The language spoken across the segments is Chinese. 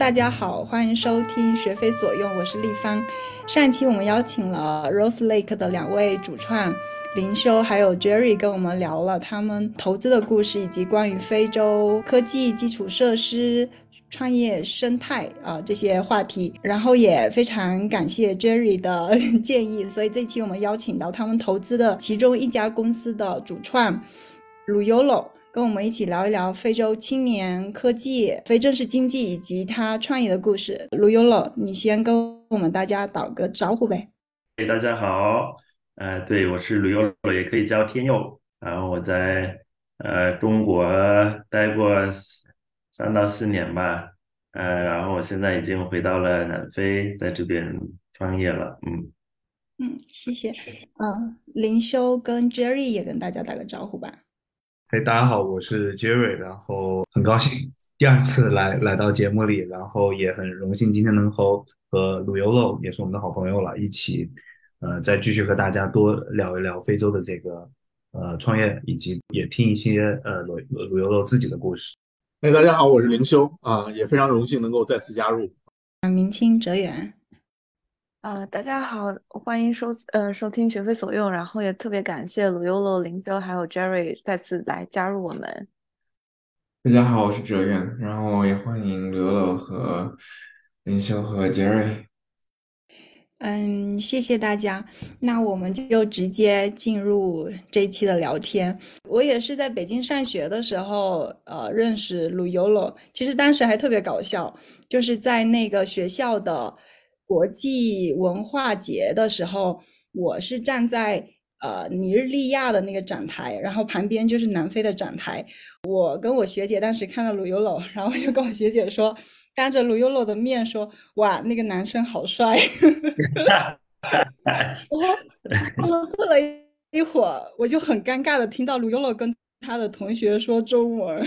大家好，欢迎收听学非所用，我是立方。上一期我们邀请了 Rose Lake 的两位主创林修还有 Jerry 跟我们聊了他们投资的故事，以及关于非洲科技基础设施。创业生态啊这些话题，然后也非常感谢 Jerry 的建议，所以这期我们邀请到他们投资的其中一家公司的主创 Luyolo，跟我们一起聊一聊非洲青年科技、非正式经济以及他创业的故事。Luyolo，你先跟我们大家打个招呼呗。嘿，大家好，呃，对我是 Luyolo，也可以叫天佑，然后我在呃中国待过。三到四年吧，呃，然后我现在已经回到了南非，在这边创业了，嗯嗯，谢谢，嗯，林修跟 Jerry 也跟大家打个招呼吧。嘿，大家好，我是 Jerry，然后很高兴第二次来来到节目里，然后也很荣幸今天能和和鲁尤露也是我们的好朋友了，一起呃再继续和大家多聊一聊非洲的这个呃创业，以及也听一些呃鲁鲁尤露自己的故事。哎，大家好，我是林修啊，也非常荣幸能够再次加入。啊，明清哲远。啊，大家好，欢迎收呃收听学非所用，然后也特别感谢鲁优乐、林修还有 Jerry 再次来加入我们。大家好，我是哲远，然后也欢迎刘乐和林修和 Jerry。嗯，谢谢大家。那我们就直接进入这一期的聊天。我也是在北京上学的时候，呃，认识鲁尤罗。其实当时还特别搞笑，就是在那个学校的国际文化节的时候，我是站在呃尼日利亚的那个展台，然后旁边就是南非的展台。我跟我学姐当时看到鲁尤罗，然后我就跟我学姐说。当着鲁优洛的面说：“哇，那个男生好帅！”然后过了一会儿，我就很尴尬的听到鲁优洛跟他的同学说中文。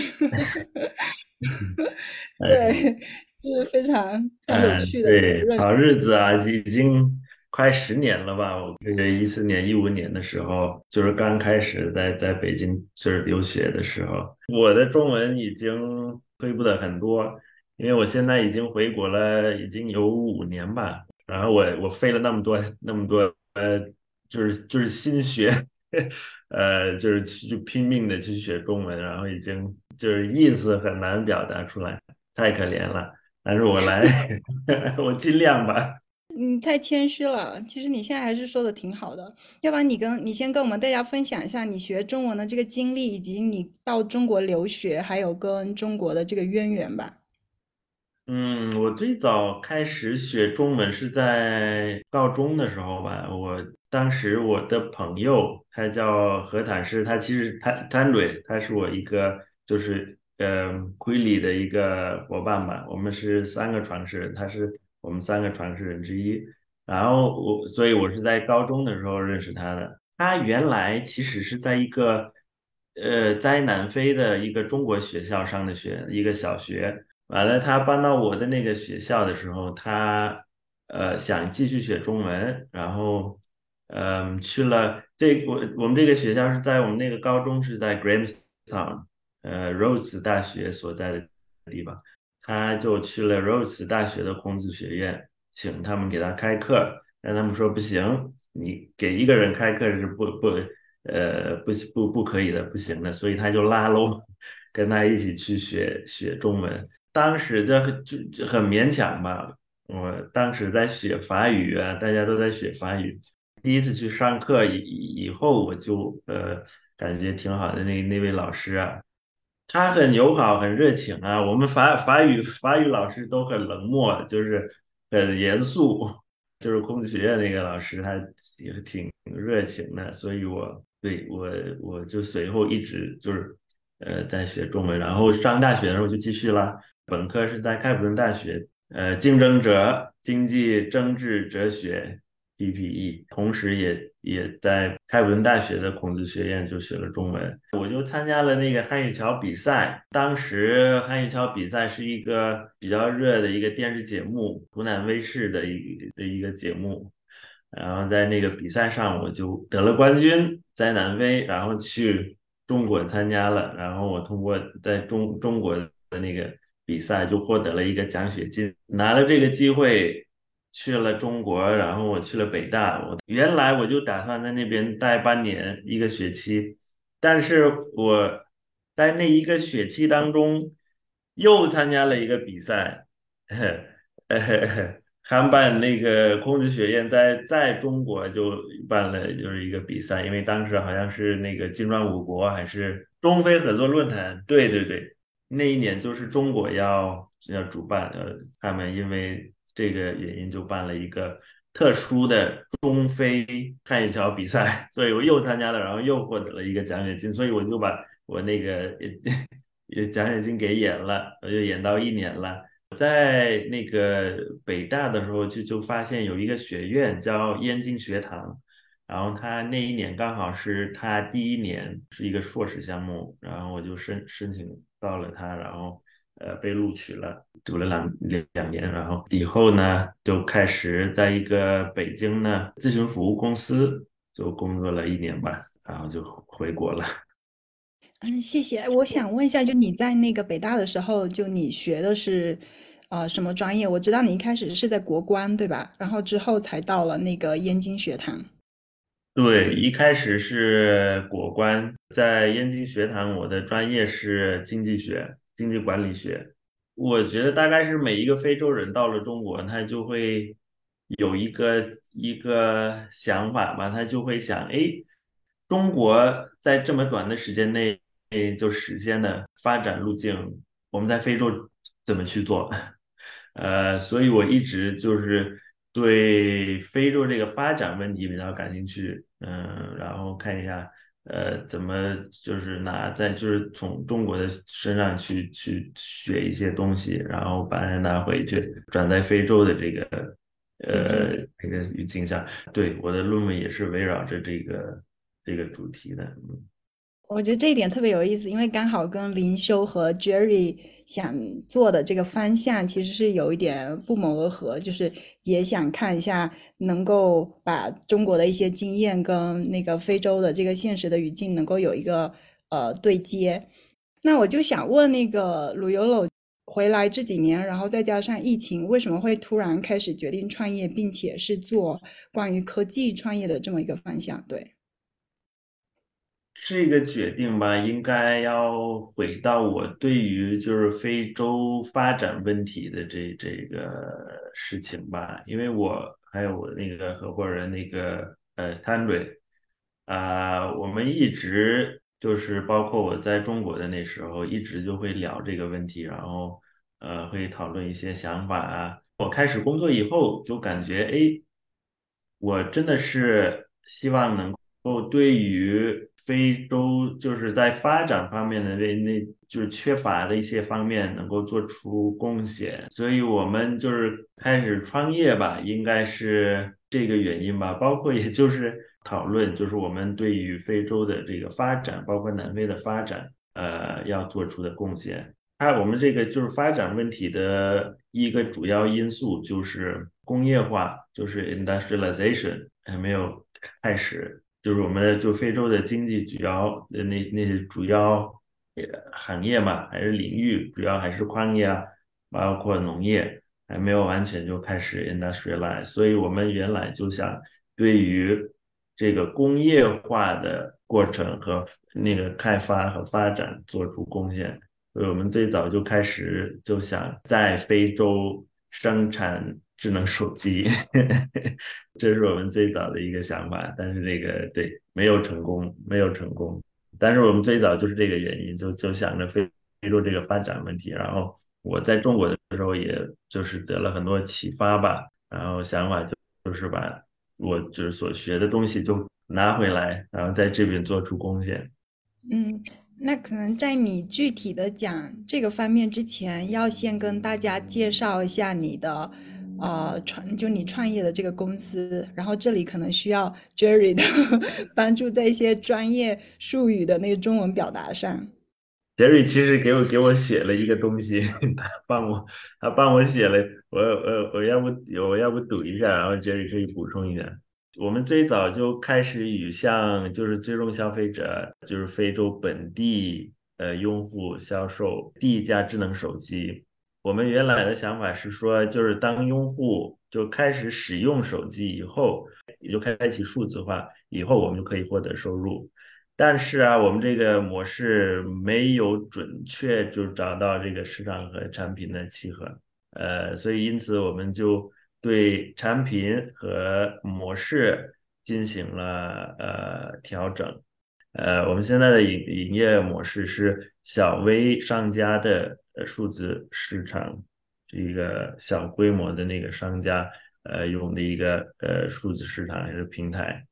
对，就是非常有趣的。对，好日子啊，已经快十年了吧？我这个一四年、一五年的时候，就是刚开始在在北京就是留学的时候，我的中文已经退步的很多。因为我现在已经回国了，已经有五年吧。然后我我费了那么多那么多呃，就是就是心血，呃，就是去拼命的去学中文，然后已经就是意思很难表达出来，太可怜了。但是我来，我尽量吧。你太谦虚了，其实你现在还是说的挺好的。要不然你跟你先跟我们大家分享一下你学中文的这个经历，以及你到中国留学，还有跟中国的这个渊源吧。嗯，我最早开始学中文是在高中的时候吧。我当时我的朋友他叫何坦师，他其实他坦蕊，他是我一个就是呃亏里的一个伙伴吧。我们是三个创始人，他是我们三个创始人之一。然后我所以我是在高中的时候认识他的。他原来其实是在一个呃在南非的一个中国学校上的学，一个小学。完了，他搬到我的那个学校的时候，他呃想继续学中文，然后嗯去了这我我们这个学校是在我们那个高中是在 Grahamstown，呃，Rose 大学所在的地方，他就去了 Rose 大学的孔子学院，请他们给他开课，但他们说不行，你给一个人开课是不不呃不不不可以的，不行的，所以他就拉拢跟他一起去学学中文。当时就就就很勉强吧。我当时在学法语啊，大家都在学法语。第一次去上课以以后，我就呃感觉挺好的。那那位老师啊，他很友好，很热情啊。我们法法语法语老师都很冷漠，就是很严肃。就是孔子学院那个老师，他也挺热情的。所以我对我我就随后一直就是呃在学中文，然后上大学的时候就继续了。本科是在开普敦大学，呃，竞争者经济政治哲学 （PPE），同时也也在开普敦大学的孔子学院就学了中文。我就参加了那个汉语桥比赛，当时汉语桥比赛是一个比较热的一个电视节目，湖南卫视的一的一个节目。然后在那个比赛上，我就得了冠军，在南非，然后去中国参加了。然后我通过在中中国的那个。比赛，就获得了一个奖学金，拿了这个机会去了中国，然后我去了北大。我原来我就打算在那边待半年一个学期，但是我在那一个学期当中又参加了一个比赛，韩版那个孔子学院在在中国就办了就是一个比赛，因为当时好像是那个金砖五国还是中非合作论坛，对对对。那一年就是中国要要主办，呃，他们因为这个原因就办了一个特殊的中非汉语桥比赛，所以我又参加了，然后又获得了一个奖学金，所以我就把我那个 奖学金给演了，我就演到一年了。在那个北大的时候，就就发现有一个学院叫燕京学堂。然后他那一年刚好是他第一年是一个硕士项目，然后我就申申请到了他，然后呃被录取了，读了两两两年，然后以后呢就开始在一个北京呢咨询服务公司就工作了一年吧，然后就回国了。嗯，谢谢。我想问一下，就你在那个北大的时候，就你学的是啊什么专业？我知道你一开始是在国关，对吧？然后之后才到了那个燕京学堂。对，一开始是国关，在燕京学堂，我的专业是经济学、经济管理学。我觉得大概是每一个非洲人到了中国，他就会有一个一个想法吧，他就会想：哎，中国在这么短的时间内就实现了发展路径，我们在非洲怎么去做？呃，所以我一直就是。对非洲这个发展问题比较感兴趣，嗯，然后看一下，呃，怎么就是拿在就是从中国的身上去去学一些东西，然后把它拿回去转在非洲的这个呃这个语境下。对，我的论文也是围绕着这个这个主题的，嗯。我觉得这一点特别有意思，因为刚好跟林修和 Jerry 想做的这个方向其实是有一点不谋而合，就是也想看一下能够把中国的一些经验跟那个非洲的这个现实的语境能够有一个呃对接。那我就想问那个鲁尤鲁回来这几年，然后再加上疫情，为什么会突然开始决定创业，并且是做关于科技创业的这么一个方向？对。这个决定吧，应该要回到我对于就是非洲发展问题的这这个事情吧，因为我还有我那个合伙人那个呃汤瑞啊，我们一直就是包括我在中国的那时候，一直就会聊这个问题，然后呃会讨论一些想法啊。我开始工作以后，就感觉哎，我真的是希望能够对于非洲就是在发展方面的那那就是缺乏的一些方面能够做出贡献，所以我们就是开始创业吧，应该是这个原因吧。包括也就是讨论，就是我们对于非洲的这个发展，包括南非的发展，呃，要做出的贡献。它我们这个就是发展问题的一个主要因素就是工业化，就是 industrialization 还没有开始。就是我们就非洲的经济主要的那那些主要行业嘛，还是领域，主要还是矿业啊，包括农业，还没有完全就开始 industrialize。所以我们原来就想对于这个工业化的过程和那个开发和发展做出贡献，所以我们最早就开始就想在非洲生产。智能手机，这是我们最早的一个想法，但是这个对没有成功，没有成功。但是我们最早就是这个原因，就就想着非非洲这个发展问题。然后我在中国的时候，也就是得了很多启发吧。然后想法就就是把我就是所学的东西就拿回来，然后在这边做出贡献。嗯，那可能在你具体的讲这个方面之前，要先跟大家介绍一下你的。啊，创就你创业的这个公司，然后这里可能需要 Jerry 的 帮助，在一些专业术语的那个中文表达上。Jerry 其实给我给我写了一个东西，他帮我他帮我写了，我我我要不我要不读一下，然后 Jerry 可以补充一下。我们最早就开始与像就是最终消费者，就是非洲本地呃用户销售第一家智能手机。我们原来的想法是说，就是当用户就开始使用手机以后，也就开启数字化以后，我们就可以获得收入。但是啊，我们这个模式没有准确就找到这个市场和产品的契合，呃，所以因此我们就对产品和模式进行了呃调整。呃，我们现在的营营业模式是小微商家的呃数字市场，这个小规模的那个商家呃用的一个呃数字市场还是平台，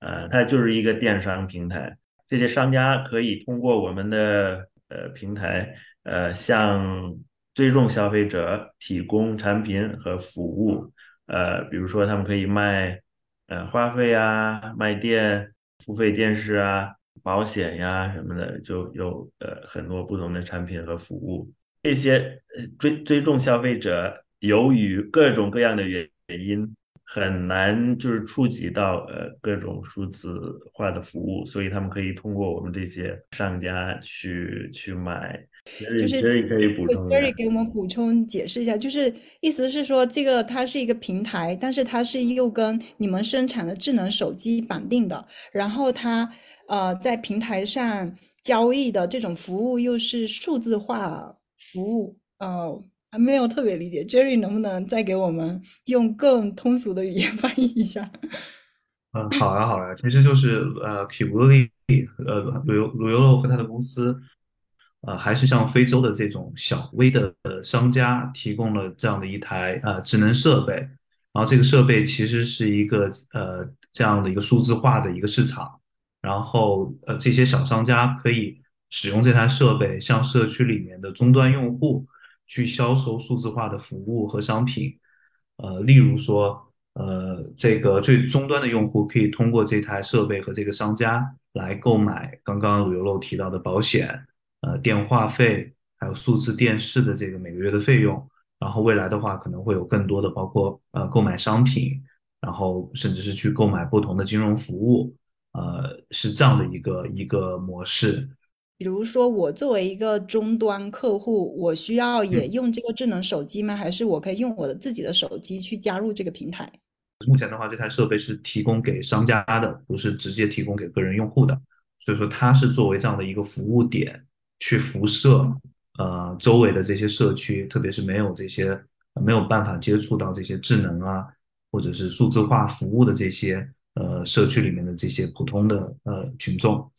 呃，它就是一个电商平台，这些商家可以通过我们的呃平台呃向最终消费者提供产品和服务，呃，比如说他们可以卖呃话费啊，卖电付费电视啊。保险呀什么的，就有呃很多不同的产品和服务。这些追追踪消费者，由于各种各样的原因，很难就是触及到呃各种数字化的服务，所以他们可以通过我们这些商家去去买。就是 Jerry 可以补充一下。Jerry 给我们补充解释一下，就是意思是说，这个它是一个平台，但是它是又跟你们生产的智能手机绑定的，然后它。呃，在平台上交易的这种服务又是数字化服务，呃，还没有特别理解。Jerry 能不能再给我们用更通俗的语言 翻译一下？嗯，好呀，好呀，其实就是呃 k i b u l i 呃，鲁鲁油肉和他的公司，呃，还是向非洲的这种小微的商家提供了这样的一台呃智能设备，然后这个设备其实是一个呃这样的一个数字化的一个市场。然后，呃，这些小商家可以使用这台设备，向社区里面的终端用户去销售数字化的服务和商品。呃，例如说，呃，这个最终端的用户可以通过这台设备和这个商家来购买刚刚鲁油漏提到的保险、呃，电话费，还有数字电视的这个每个月的费用。然后未来的话，可能会有更多的，包括呃，购买商品，然后甚至是去购买不同的金融服务。呃，是这样的一个一个模式。比如说，我作为一个终端客户，我需要也用这个智能手机吗？还是我可以用我的自己的手机去加入这个平台？目前的话，这台设备是提供给商家的，不是直接提供给个人用户的。所以说，它是作为这样的一个服务点去辐射呃周围的这些社区，特别是没有这些没有办法接触到这些智能啊，或者是数字化服务的这些。呃，社区里面的这些普通的呃群众，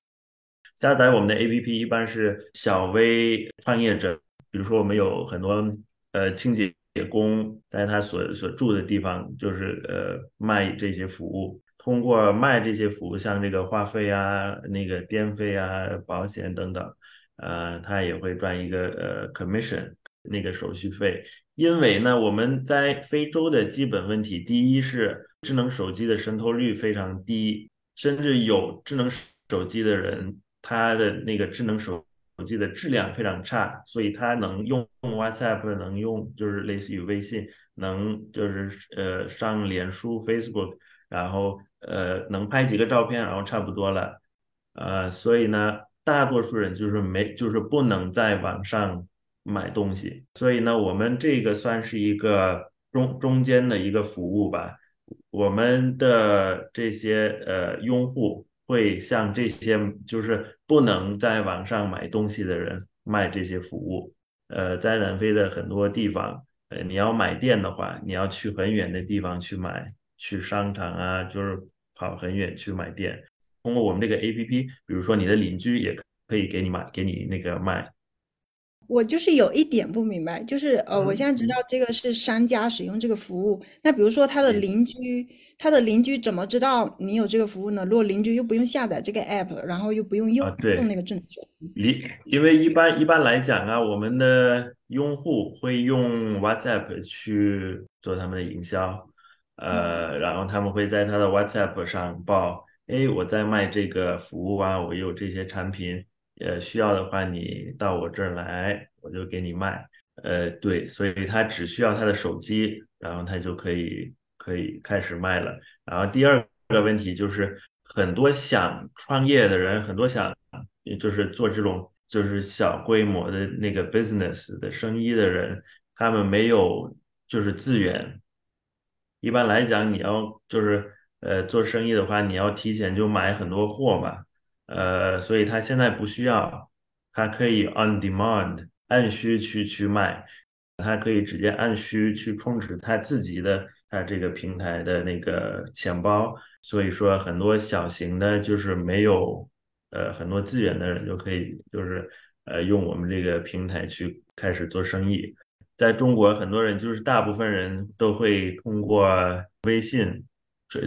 下载我们的 APP 一般是小微创业者，比如说我们有很多呃清洁工，在他所所住的地方，就是呃卖这些服务，通过卖这些服务，像这个话费啊、那个电费啊、保险等等，呃，他也会赚一个呃 commission 那个手续费。因为呢，我们在非洲的基本问题，第一是。智能手机的渗透率非常低，甚至有智能手机的人，他的那个智能手手机的质量非常差，所以他能用 WhatsApp，能用就是类似于微信，能就是呃上脸书 Facebook，然后呃能拍几个照片，然后差不多了，呃，所以呢，大多数人就是没就是不能在网上买东西，所以呢，我们这个算是一个中中间的一个服务吧。我们的这些呃用户会向这些就是不能在网上买东西的人卖这些服务。呃，在南非的很多地方，呃，你要买电的话，你要去很远的地方去买，去商场啊，就是跑很远去买电。通过我们这个 APP，比如说你的邻居也可以给你买，给你那个卖。我就是有一点不明白，就是呃，我现在知道这个是商家使用这个服务，那比如说他的邻居，他的邻居怎么知道你有这个服务呢？如果邻居又不用下载这个 app，然后又不用用用那个智能手机，离，因为一般一般来讲啊，我们的用户会用 WhatsApp 去做他们的营销，呃，然后他们会在他的 WhatsApp 上报，哎，我在卖这个服务啊，我有这些产品。呃，需要的话你到我这儿来，我就给你卖。呃，对，所以他只需要他的手机，然后他就可以可以开始卖了。然后第二个问题就是，很多想创业的人，很多想就是做这种就是小规模的那个 business 的生意的人，他们没有就是资源。一般来讲，你要就是呃做生意的话，你要提前就买很多货嘛，呃，所以他现在不需要，他可以 on demand 按需去去卖，他可以直接按需去充值他自己的他这个平台的那个钱包，所以说很多小型的，就是没有呃很多资源的人就可以就是呃用我们这个平台去开始做生意。在中国，很多人就是大部分人都会通过微信，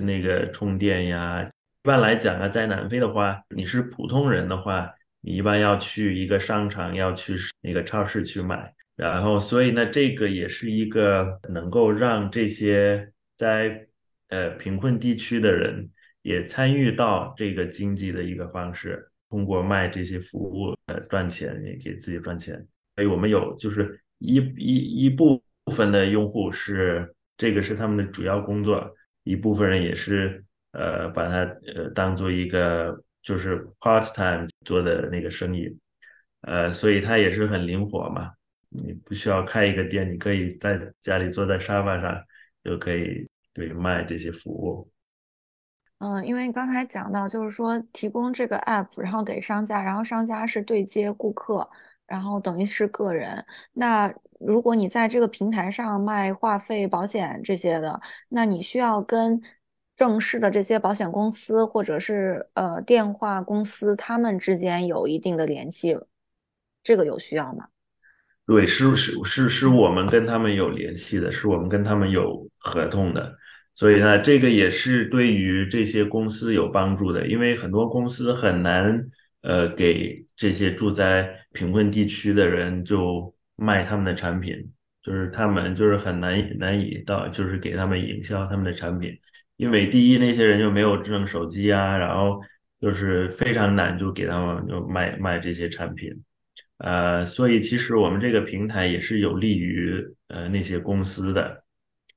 那个充电呀。一般来讲啊，在南非的话，你是普通人的话，你一般要去一个商场，要去那个超市去买。然后，所以呢，这个也是一个能够让这些在呃贫困地区的人也参与到这个经济的一个方式，通过卖这些服务呃赚钱，也给自己赚钱。所以我们有就是。一一一部分的用户是这个是他们的主要工作，一部分人也是呃把它呃当做一个就是 part time 做的那个生意，呃，所以它也是很灵活嘛，你不需要开一个店，你可以在家里坐在沙发上就可以对卖这些服务。嗯，因为刚才讲到就是说提供这个 app，然后给商家，然后商家是对接顾客。然后等于是个人。那如果你在这个平台上卖话费、保险这些的，那你需要跟正式的这些保险公司或者是呃电话公司他们之间有一定的联系，这个有需要吗？对，是是是是我们跟他们有联系的，是我们跟他们有合同的，所以呢，这个也是对于这些公司有帮助的，因为很多公司很难。呃，给这些住在贫困地区的人就卖他们的产品，就是他们就是很难难以到，就是给他们营销他们的产品，因为第一那些人就没有智能手机啊，然后就是非常难就给他们就卖卖这些产品，呃，所以其实我们这个平台也是有利于呃那些公司的，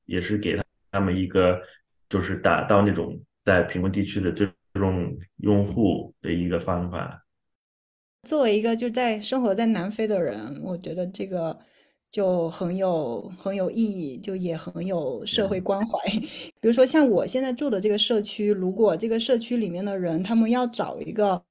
也是给他们一个就是达到那种在贫困地区的这。这种用户的一个方法。作为一个就在生活在南非的人，我觉得这个就很有很有意义，就也很有社会关怀。比如说像我现在住的这个社区，如果这个社区里面的人他们要找一个，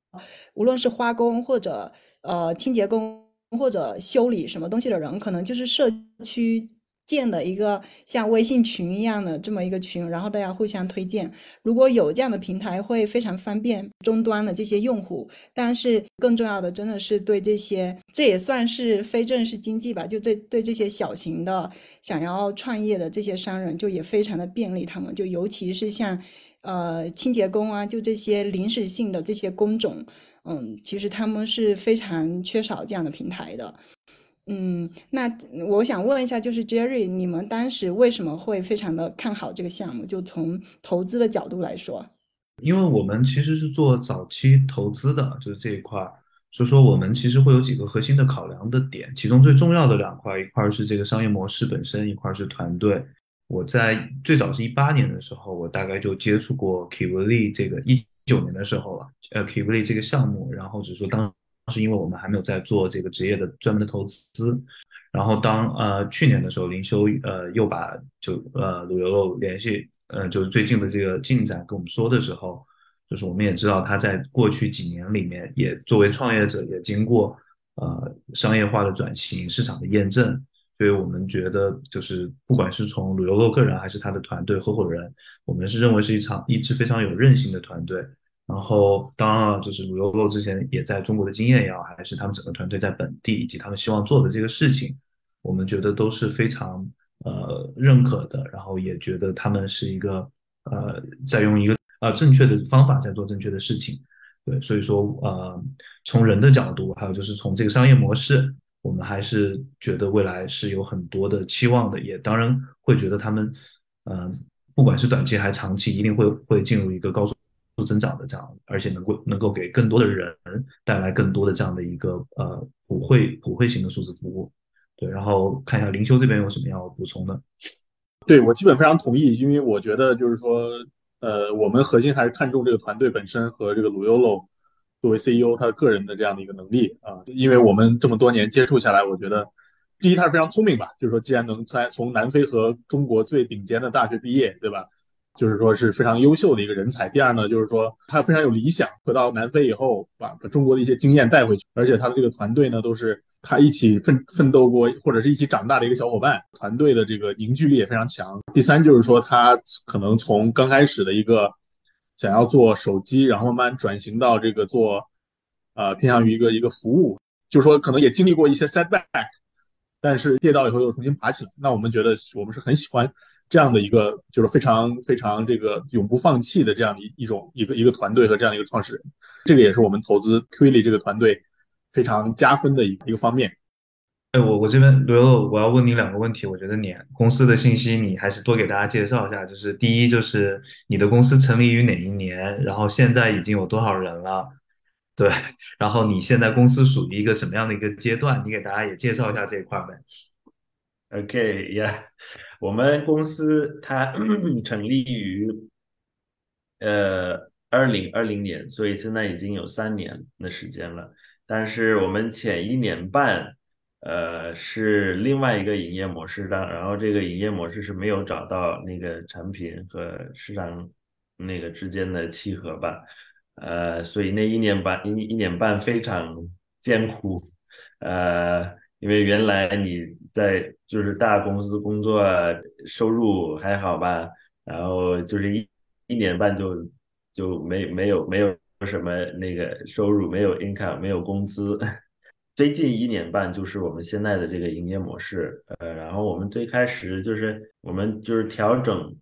无论是花工或者呃清洁工或者修理什么东西的人，可能就是社区。建的一个像微信群一样的这么一个群，然后大家互相推荐。如果有这样的平台，会非常方便终端的这些用户。但是更重要的，真的是对这些，这也算是非正式经济吧？就对对这些小型的想要创业的这些商人，就也非常的便利。他们就尤其是像呃清洁工啊，就这些临时性的这些工种，嗯，其实他们是非常缺少这样的平台的。嗯，那我想问一下，就是 Jerry，你们当时为什么会非常的看好这个项目？就从投资的角度来说，因为我们其实是做早期投资的，就是这一块，所以说我们其实会有几个核心的考量的点，其中最重要的两块，一块是这个商业模式本身，一块是团队。我在最早是一八年的时候，我大概就接触过 Kivli 这个一九年的时候了，呃，Kivli 这个项目，然后只是说当。是因为我们还没有在做这个职业的专门的投资，然后当呃去年的时候，林修呃又把就呃鲁游路联系呃就是最近的这个进展跟我们说的时候，就是我们也知道他在过去几年里面也作为创业者也经过呃商业化的转型、市场的验证，所以我们觉得就是不管是从鲁游路个人还是他的团队合伙人，我们是认为是一场一支非常有韧性的团队。然后，当然了，就是鲁优乐之前也在中国的经验也好，还是他们整个团队在本地以及他们希望做的这个事情，我们觉得都是非常呃认可的。然后也觉得他们是一个呃在用一个呃正确的方法在做正确的事情。对，所以说呃从人的角度，还有就是从这个商业模式，我们还是觉得未来是有很多的期望的。也当然会觉得他们嗯不管是短期还是长期，一定会会进入一个高速。增长的这样，而且能够能够给更多的人带来更多的这样的一个呃普惠普惠型的数字服务。对，然后看一下灵修这边有什么要补充的。对我基本非常同意，因为我觉得就是说，呃，我们核心还是看重这个团队本身和这个鲁优洛作为 CEO 他的个人的这样的一个能力啊。因为我们这么多年接触下来，我觉得第一，他是非常聪明吧，就是说，既然能在从南非和中国最顶尖的大学毕业，对吧？就是说是非常优秀的一个人才。第二呢，就是说他非常有理想，回到南非以后，把把中国的一些经验带回去，而且他的这个团队呢，都是他一起奋奋斗过或者是一起长大的一个小伙伴，团队的这个凝聚力也非常强。第三就是说，他可能从刚开始的一个想要做手机，然后慢慢转型到这个做，呃，偏向于一个一个服务，就是说可能也经历过一些 setback，但是跌倒以后又重新爬起来。那我们觉得我们是很喜欢。这样的一个就是非常非常这个永不放弃的这样的一一种一个一个团队和这样的一个创始人，这个也是我们投资 Quilly 这个团队非常加分的一一个方面。哎，我我这边刘露，我要问你两个问题。我觉得你公司的信息你还是多给大家介绍一下。就是第一，就是你的公司成立于哪一年？然后现在已经有多少人了？对，然后你现在公司属于一个什么样的一个阶段？你给大家也介绍一下这一块呗。OK，Yeah。我们公司它 成立于呃二零二零年，所以现在已经有三年的时间了。但是我们前一年半呃是另外一个营业模式的，然后这个营业模式是没有找到那个产品和市场那个之间的契合吧，呃，所以那一年半一一年半非常艰苦，呃。因为原来你在就是大公司工作，收入还好吧，然后就是一一年半就就没没有没有什么那个收入，没有 income，没有工资。最近一年半就是我们现在的这个营业模式，呃，然后我们最开始就是我们就是调整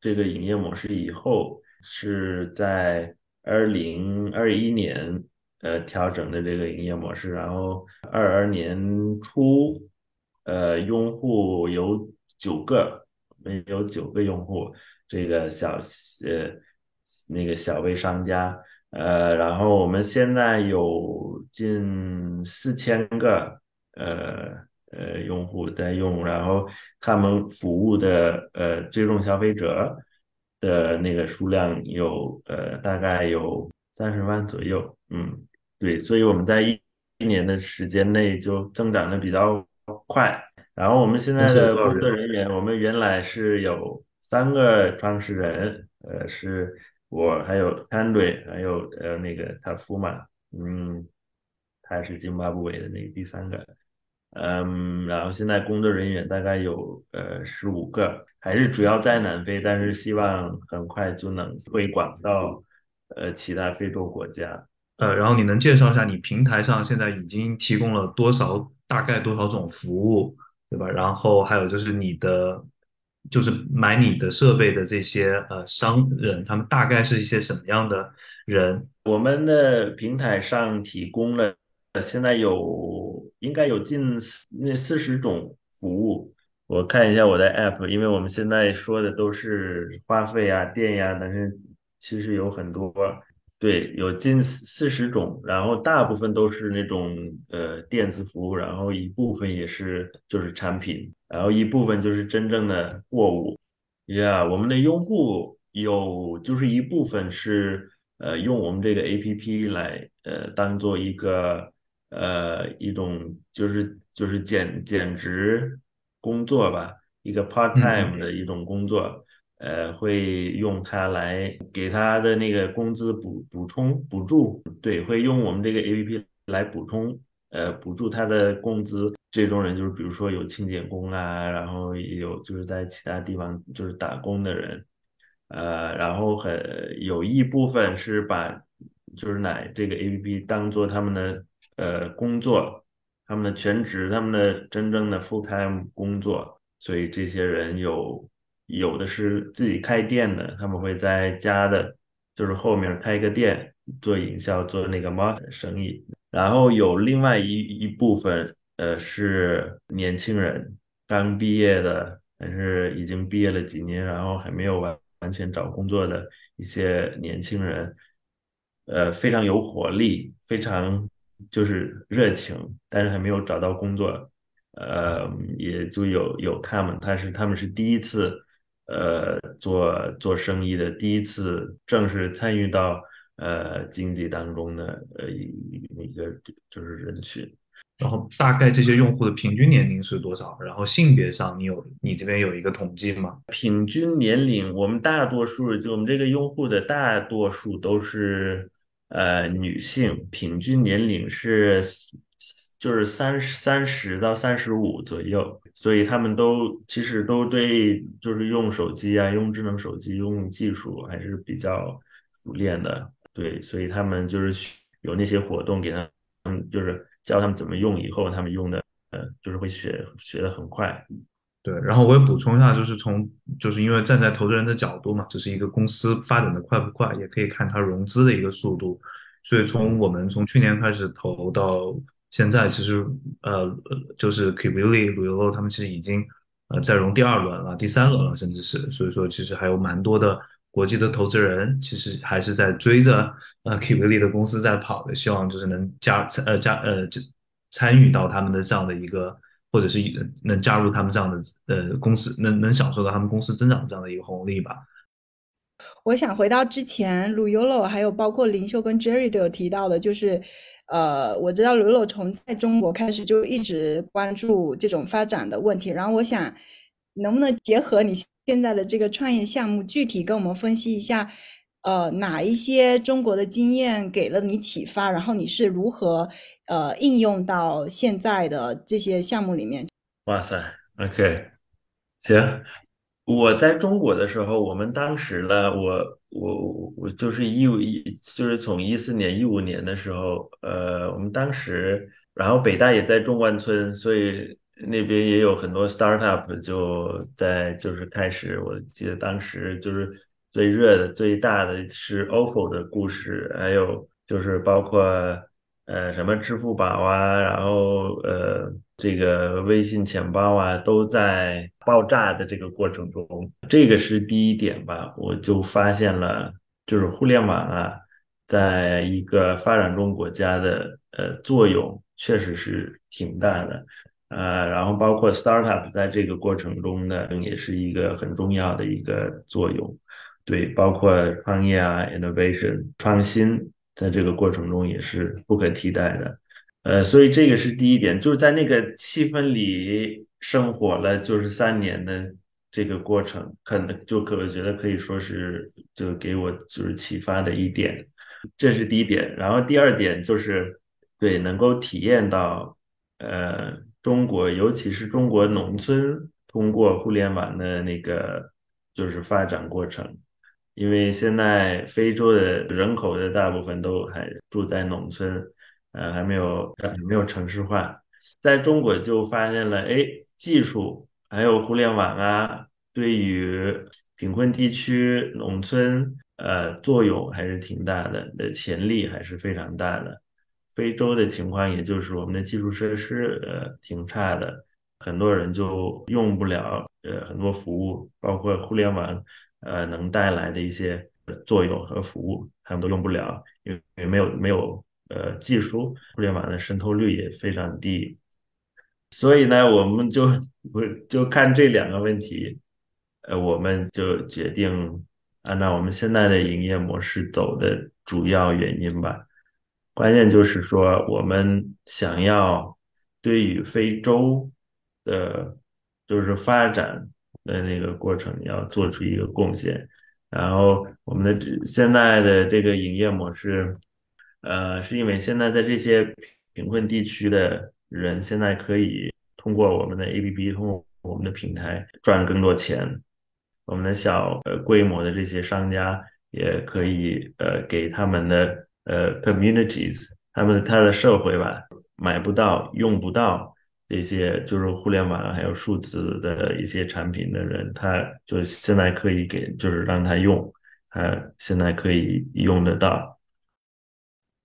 这个营业模式以后，是在二零二一年。呃，调整的这个营业模式，然后二二年初，呃，用户有九个，有九个用户，这个小呃那个小微商家，呃，然后我们现在有近四千个呃呃用户在用，然后他们服务的呃最终消费者的那个数量有呃大概有三十万左右，嗯。对，所以我们在一一年的时间内就增长的比较快。然后我们现在的工作人员，我们原来是有三个创始人，呃，是我还有 Andre，还有呃那个塔夫嘛，嗯，他是津巴布韦的那个第三个，嗯，然后现在工作人员大概有呃十五个，还是主要在南非，但是希望很快就能推广到呃其他非洲国家。呃，然后你能介绍一下你平台上现在已经提供了多少，大概多少种服务，对吧？然后还有就是你的，就是买你的设备的这些呃商人，他们大概是一些什么样的人？我们的平台上提供了现在有应该有近四那四十种服务。我看一下我的 app，因为我们现在说的都是话费啊、电呀，但是其实有很多。对，有近四十种，然后大部分都是那种呃电子服务，然后一部分也是就是产品，然后一部分就是真正的货物。Yeah，，我们的用户有就是一部分是呃用我们这个 APP 来呃当做一个呃一种就是就是兼兼职工作吧，一个 part time 的一种工作。呃，会用它来给他的那个工资补补充补助，对，会用我们这个 A P P 来补充，呃，补助他的工资。这种人就是比如说有清洁工啊，然后也有就是在其他地方就是打工的人，呃，然后很有一部分是把就是奶这个 A P P 当做他们的呃工作，他们的全职，他们的真正的 full time 工作，所以这些人有。有的是自己开店的，他们会在家的，就是后面开一个店做营销，做那个 market 生意。然后有另外一一部分，呃，是年轻人刚毕业的，还是已经毕业了几年，然后还没有完完全找工作的一些年轻人，呃，非常有活力，非常就是热情，但是还没有找到工作，呃，也就有有他们，但是他们是第一次。呃，做做生意的第一次正式参与到呃经济当中的呃一一个就是人群。然后大概这些用户的平均年龄是多少？然后性别上，你有你这边有一个统计吗？平均年龄，我们大多数就我们这个用户的大多数都是呃女性，平均年龄是就是三三十到三十五左右，所以他们都其实都对就是用手机啊，用智能手机用技术还是比较熟练的，对，所以他们就是有那些活动给他们就是。教他们怎么用，以后他们用的，呃，就是会学学的很快。对，然后我也补充一下，就是从就是因为站在投资人的角度嘛，就是一个公司发展的快不快，也可以看它融资的一个速度。所以从我们从去年开始投到现在，其实呃就是 Kvili、鲁 o 他们其实已经呃在融第二轮了、第三轮了，甚至是，所以说其实还有蛮多的。国际的投资人其实还是在追着呃 k i b i l i 的公司在跑的，希望就是能加呃加呃参与到他们的这样的一个，或者是能加入他们这样的呃公司，能能享受到他们公司增长这样的一个红利吧。我想回到之前鲁 Yolo 还有包括林秀跟 Jerry 都有提到的，就是呃我知道刘若从在中国开始就一直关注这种发展的问题，然后我想能不能结合你。现在的这个创业项目，具体跟我们分析一下，呃，哪一些中国的经验给了你启发？然后你是如何呃应用到现在的这些项目里面？哇塞，OK，行，我在中国的时候，我们当时呢，我我我就是一五一，就是从一四年一五年的时候，呃，我们当时，然后北大也在中关村，所以。那边也有很多 startup 就在就是开始，我记得当时就是最热的、最大的是 OPPO 的故事，还有就是包括呃什么支付宝啊，然后呃这个微信钱包啊，都在爆炸的这个过程中，这个是第一点吧，我就发现了，就是互联网啊，在一个发展中国家的呃作用确实是挺大的。呃，然后包括 startup 在这个过程中呢，也是一个很重要的一个作用，对，包括创业啊，innovation 创新，在这个过程中也是不可替代的。呃，所以这个是第一点，就是在那个气氛里生活了就是三年的这个过程，可能就可我觉得可以说是就给我就是启发的一点，这是第一点。然后第二点就是对能够体验到，呃。中国，尤其是中国农村，通过互联网的那个就是发展过程，因为现在非洲的人口的大部分都还住在农村，呃，还没有还没有城市化，在中国就发现了，哎，技术还有互联网啊，对于贫困地区农村，呃，作用还是挺大的，的潜力还是非常大的。非洲的情况，也就是我们的基础设施呃挺差的，很多人就用不了呃很多服务，包括互联网呃能带来的一些作用和服务，他们都用不了，因为没有没有呃技术，互联网的渗透率也非常低，所以呢，我们就不就看这两个问题，呃，我们就决定按照我们现在的营业模式走的主要原因吧。关键就是说，我们想要对于非洲的，就是发展的那个过程，要做出一个贡献。然后，我们的现在的这个营业模式，呃，是因为现在在这些贫困地区的人，现在可以通过我们的 APP，通过我们的平台赚更多钱。我们的小呃规模的这些商家也可以呃给他们的。呃，communities，他们他的社会吧，买不到、用不到这些就是互联网还有数字的一些产品的人，他就现在可以给，就是让他用，他现在可以用得到。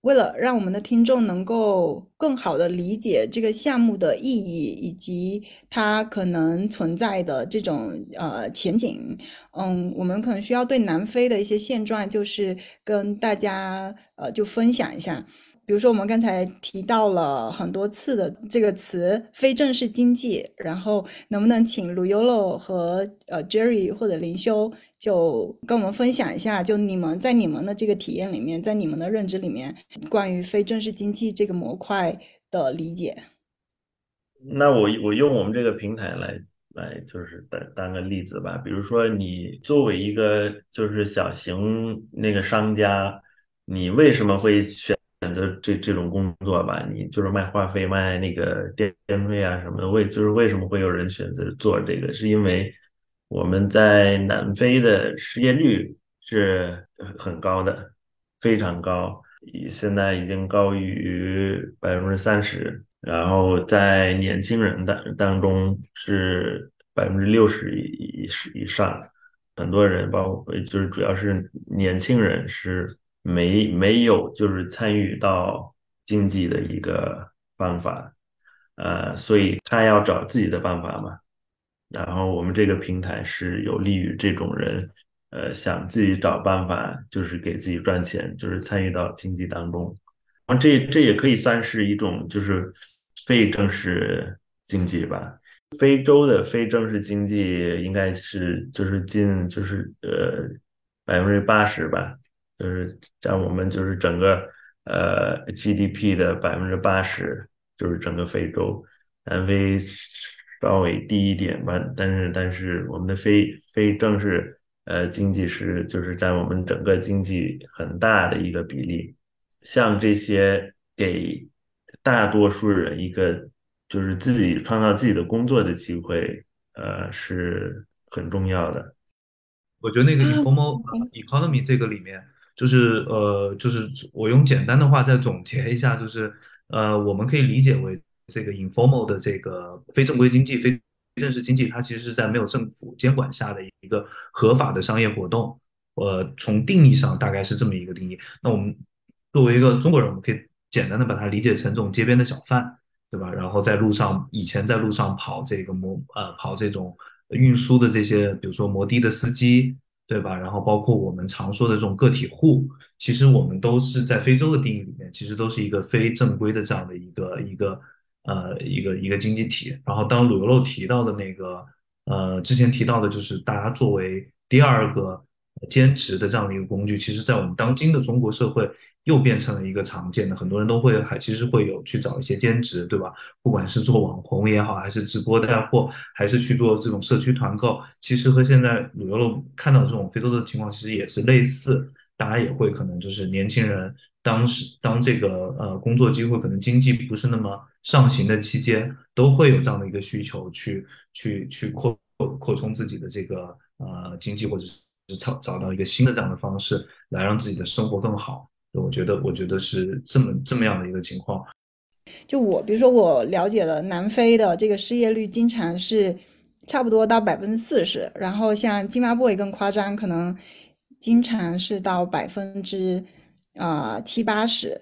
为了让我们的听众能够更好的理解这个项目的意义以及它可能存在的这种呃前景，嗯，我们可能需要对南非的一些现状，就是跟大家呃就分享一下。比如说，我们刚才提到了很多次的这个词“非正式经济”，然后能不能请卢优乐和呃 Jerry 或者林修就跟我们分享一下，就你们在你们的这个体验里面，在你们的认知里面，关于非正式经济这个模块的理解？那我我用我们这个平台来来就是当当个例子吧，比如说你作为一个就是小型那个商家，你为什么会选选择这这种工作吧？你就是卖话费、卖那个电电费啊什么的，为就是为什么会有人选择做这个？是因为我们在南非的失业率是很高的，非常高，现在已经高于百分之三十。然后在年轻人当当中是百分之六十以以上，很多人包括就是主要是年轻人是没没有就是参与到经济的一个方法，呃，所以他要找自己的办法嘛。然后我们这个平台是有利于这种人，呃，想自己找办法，就是给自己赚钱，就是参与到经济当中。啊，这这也可以算是一种就是非正式经济吧。非洲的非正式经济应该是就是近就是呃百分之八十吧，就是占我们就是整个呃 GDP 的百分之八十，就是整个非洲。南非稍微低一点吧，但是但是我们的非非正式呃经济是就是占我们整个经济很大的一个比例。像这些给大多数人一个就是自己创造自己的工作的机会，呃，是很重要的。我觉得那个 informal economy 这个里面，就是呃，就是我用简单的话再总结一下，就是呃，我们可以理解为这个 informal 的这个非正规经济、非正式经济，它其实是在没有政府监管下的一个合法的商业活动。呃，从定义上大概是这么一个定义。那我们。作为一个中国人，我们可以简单的把它理解成这种街边的小贩，对吧？然后在路上，以前在路上跑这个摩呃跑这种运输的这些，比如说摩的的司机，对吧？然后包括我们常说的这种个体户，其实我们都是在非洲的定义里面，其实都是一个非正规的这样的一个一个呃一个一个经济体。然后当鲁油肉提到的那个呃之前提到的就是大家作为第二个兼职的这样的一个工具，其实在我们当今的中国社会。又变成了一个常见的，很多人都会还其实会有去找一些兼职，对吧？不管是做网红也好，还是直播带货，还是去做这种社区团购，其实和现在旅游了看到这种非洲的情况其实也是类似。大家也会可能就是年轻人当时当这个呃工作机会可能经济不是那么上行的期间，都会有这样的一个需求去去去扩扩充自己的这个呃经济，或者是找找到一个新的这样的方式来让自己的生活更好。我觉得，我觉得是这么这么样的一个情况。就我，比如说我了解了南非的这个失业率，经常是差不多到百分之四十，然后像津巴布韦更夸张，可能经常是到百分之啊七八十。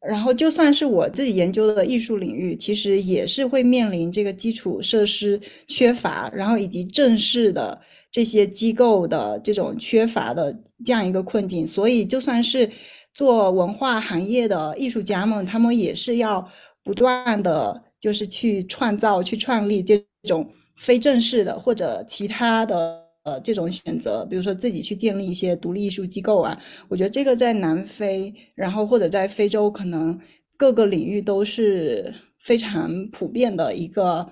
然后就算是我自己研究的艺术领域，其实也是会面临这个基础设施缺乏，然后以及正式的这些机构的这种缺乏的这样一个困境。所以就算是做文化行业的艺术家们，他们也是要不断的就是去创造、去创立这种非正式的或者其他的呃这种选择，比如说自己去建立一些独立艺术机构啊。我觉得这个在南非，然后或者在非洲，可能各个领域都是非常普遍的一个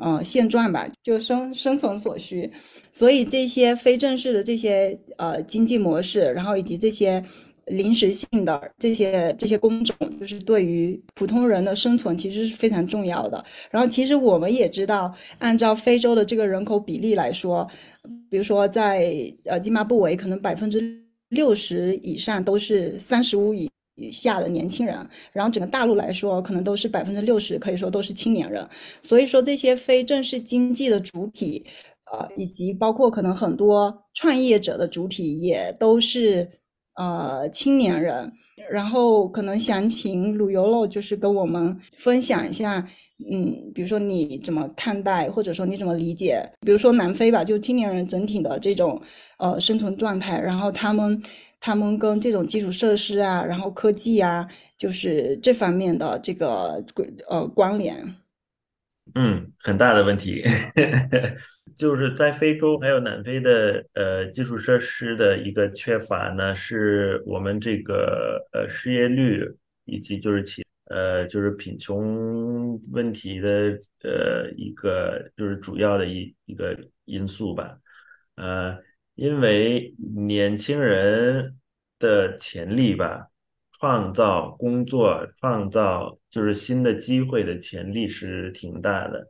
呃现状吧，就生生存所需。所以这些非正式的这些呃经济模式，然后以及这些。临时性的这些这些工种，就是对于普通人的生存其实是非常重要的。然后，其实我们也知道，按照非洲的这个人口比例来说，比如说在呃津巴布韦，可能百分之六十以上都是三十五以以下的年轻人。然后整个大陆来说，可能都是百分之六十，可以说都是青年人。所以说，这些非正式经济的主体，呃，以及包括可能很多创业者的主体，也都是。呃，青年人，然后可能想请鲁尤洛，就是跟我们分享一下，嗯，比如说你怎么看待，或者说你怎么理解，比如说南非吧，就青年人整体的这种呃生存状态，然后他们他们跟这种基础设施啊，然后科技啊，就是这方面的这个呃关联。嗯，很大的问题，就是在非洲还有南非的呃基础设施的一个缺乏呢，是我们这个呃失业率以及就是企呃，就是贫穷问题的呃一个就是主要的一一个因素吧，呃，因为年轻人的潜力吧，创造工作、创造就是新的机会的潜力是挺大的，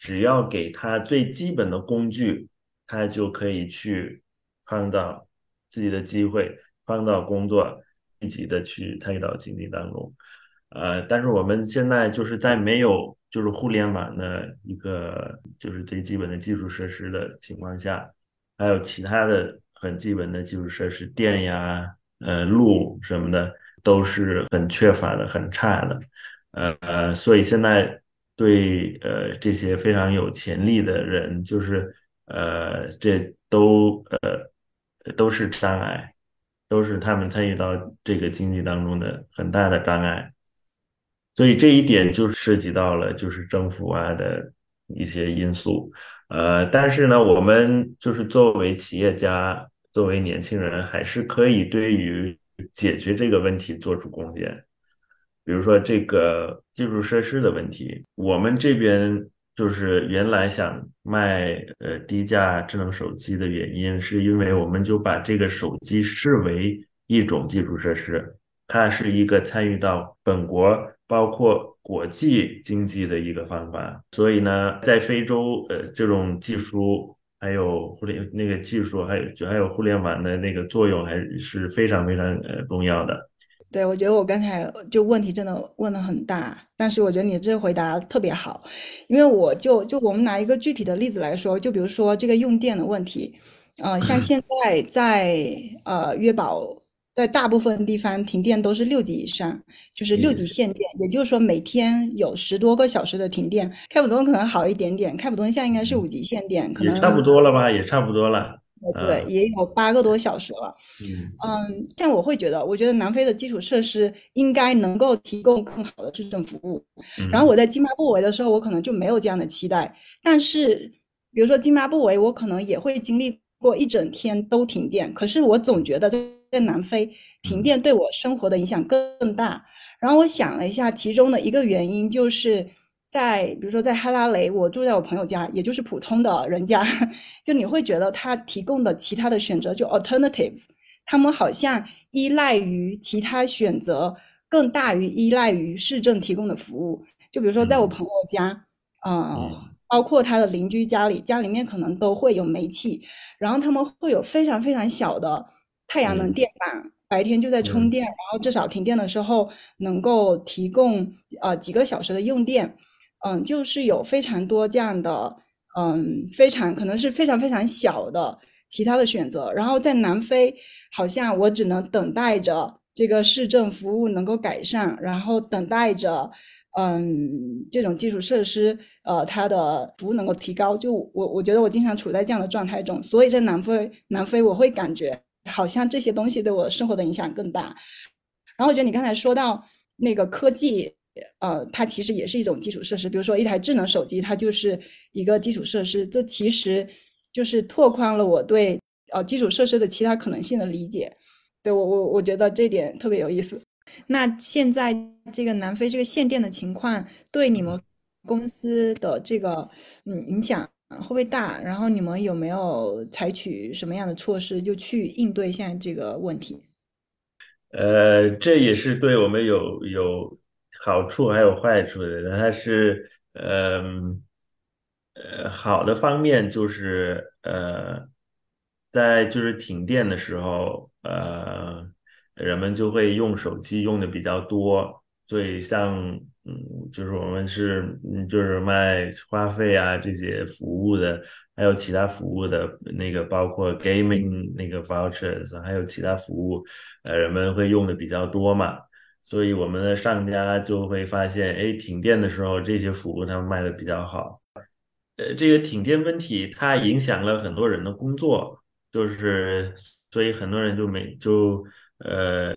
只要给他最基本的工具，他就可以去创造自己的机会，创造工作，积极的去参与到经济当中。呃，但是我们现在就是在没有就是互联网的一个就是最基本的基础设施的情况下，还有其他的很基本的基础设施，电呀、呃路什么的都是很缺乏的、很差的。呃呃，所以现在对呃这些非常有潜力的人，就是呃这都呃都是障碍，都是他们参与到这个经济当中的很大的障碍。所以这一点就涉及到了就是政府啊的一些因素，呃，但是呢，我们就是作为企业家，作为年轻人，还是可以对于解决这个问题做出贡献。比如说这个基础设施的问题，我们这边就是原来想卖呃低价智能手机的原因，是因为我们就把这个手机视为一种基础设施，它是一个参与到本国。包括国际经济的一个方法，所以呢，在非洲，呃，这种技术还有互联那个技术，还有就还有互联网的那个作用，还是非常非常呃重要的。对，我觉得我刚才就问题真的问的很大，但是我觉得你这回答特别好，因为我就就我们拿一个具体的例子来说，就比如说这个用电的问题，呃，像现在在呃约堡。在大部分地方停电都是六级以上，就是六级限电，也就是说每天有十多个小时的停电。开普敦可能好一点点，开普敦现在应该是五级限电，可能差不多了吧，也差不多了。对，也有八个多小时了。嗯嗯，但我会觉得，我觉得南非的基础设施应该能够提供更好的市政服务。然后我在津巴布韦的时候，我可能就没有这样的期待。但是，比如说津巴布韦，我可能也会经历过一整天都停电，可是我总觉得在。在南非停电对我生活的影响更大。然后我想了一下，其中的一个原因就是在，比如说在哈拉雷，我住在我朋友家，也就是普通的人家，就你会觉得他提供的其他的选择，就 alternatives，他们好像依赖于其他选择更大于依赖于市政提供的服务。就比如说在我朋友家，嗯，包括他的邻居家里，家里面可能都会有煤气，然后他们会有非常非常小的。太阳能电板白天就在充电，然后至少停电的时候能够提供呃几个小时的用电，嗯，就是有非常多这样的嗯非常可能是非常非常小的其他的选择。然后在南非，好像我只能等待着这个市政服务能够改善，然后等待着嗯这种基础设施呃它的服务能够提高。就我我觉得我经常处在这样的状态中，所以在南非南非我会感觉。好像这些东西对我生活的影响更大。然后我觉得你刚才说到那个科技，呃，它其实也是一种基础设施。比如说一台智能手机，它就是一个基础设施。这其实就是拓宽了我对呃基础设施的其他可能性的理解。对我我我觉得这点特别有意思。那现在这个南非这个限电的情况，对你们公司的这个嗯影响？会不会大？然后你们有没有采取什么样的措施，就去应对现在这个问题？呃，这也是对我们有有好处还有坏处的。它是，嗯，呃，好的方面就是，呃，在就是停电的时候，呃，人们就会用手机用的比较多，所以像。嗯，就是我们是，嗯，就是卖话费啊这些服务的，还有其他服务的那个，包括 gaming 那个 vouchers，还有其他服务，呃，人们会用的比较多嘛，所以我们的商家就会发现，哎，停电的时候这些服务他们卖的比较好。呃，这个停电问题它影响了很多人的工作，就是所以很多人就没就呃，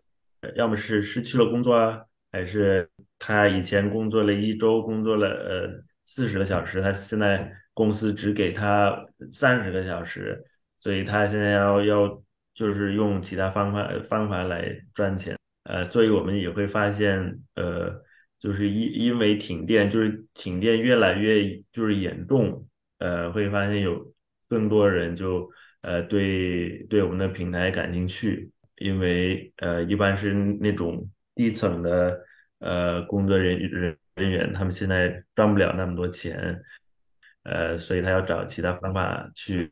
要么是失去了工作啊。还是他以前工作了一周，工作了呃四十个小时，他现在公司只给他三十个小时，所以他现在要要就是用其他方法方法来赚钱，呃，所以我们也会发现，呃，就是因因为停电，就是停电越来越就是严重，呃，会发现有更多人就呃对对我们的平台感兴趣，因为呃一般是那种低层的呃工作人人人员，他们现在赚不了那么多钱，呃，所以他要找其他方法去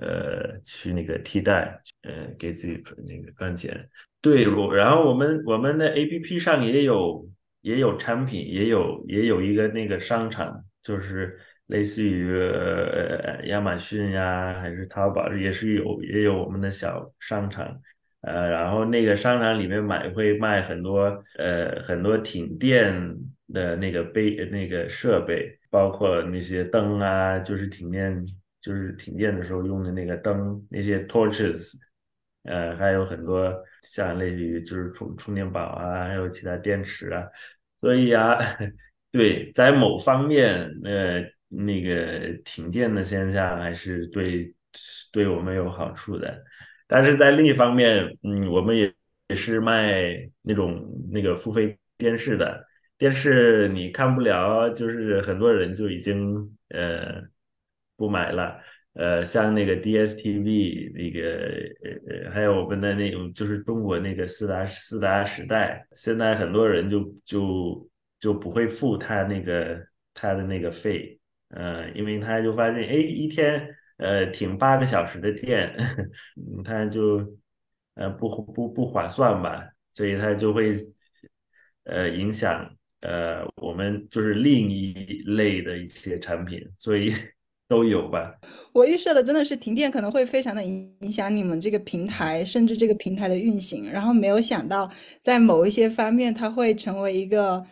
呃去那个替代，呃给自己那个赚钱。对，我然后我们我们的 APP 上也有。也有产品，也有也有一个那个商场，就是类似于呃亚马逊呀，还是淘宝，也是有也有我们的小商场，呃，然后那个商场里面买会卖很多呃很多停电的那个备那个设备，包括那些灯啊，就是停电就是停电的时候用的那个灯，那些 torches，呃，还有很多像类似于就是充充电宝啊，还有其他电池啊。所以啊，对，在某方面，呃，那个停电的现象还是对对我们有好处的。但是在另一方面，嗯，我们也也是卖那种那个付费电视的，电视你看不了，就是很多人就已经呃不买了。呃，像那个 DSTV 那个呃，还有我们的那种，就是中国那个四大四大时代，现在很多人就就就不会付他那个他的那个费，呃，因为他就发现，哎，一天呃停八个小时的电，他就呃不不不划算吧，所以他就会呃影响呃我们就是另一类的一些产品，所以。都有吧。我预设的真的是停电可能会非常的影影响你们这个平台，甚至这个平台的运行。然后没有想到，在某一些方面，它会成为一个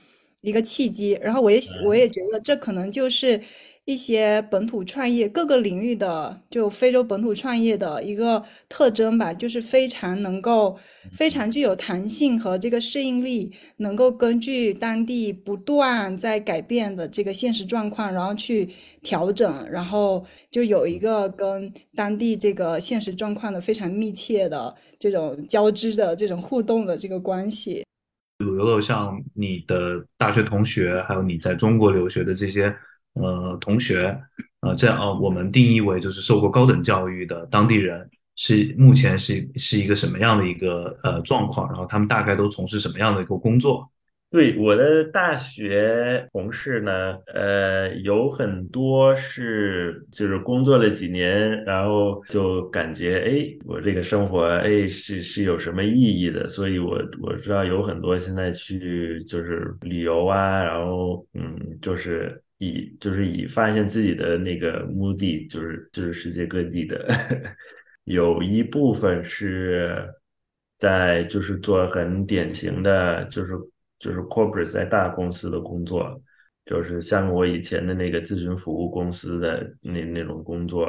一个契机。然后我也我也觉得这可能就是。一些本土创业各个领域的，就非洲本土创业的一个特征吧，就是非常能够、非常具有弹性和这个适应力，能够根据当地不断在改变的这个现实状况，然后去调整，然后就有一个跟当地这个现实状况的非常密切的这种交织的这种互动的这个关系。鲁游乐像你的大学同学，还有你在中国留学的这些。呃，同学，呃，这样啊，我们定义为就是受过高等教育的当地人，是目前是是一个什么样的一个呃状况？然后他们大概都从事什么样的一个工作？对，我的大学同事呢，呃，有很多是就是工作了几年，然后就感觉哎，我这个生活哎是是有什么意义的，所以我我知道有很多现在去就是旅游啊，然后嗯，就是。以就是以发现自己的那个目的，就是就是世界各地的，有一部分是在就是做很典型的，就是就是 corporate 在大公司的工作，就是像我以前的那个咨询服务公司的那那种工作，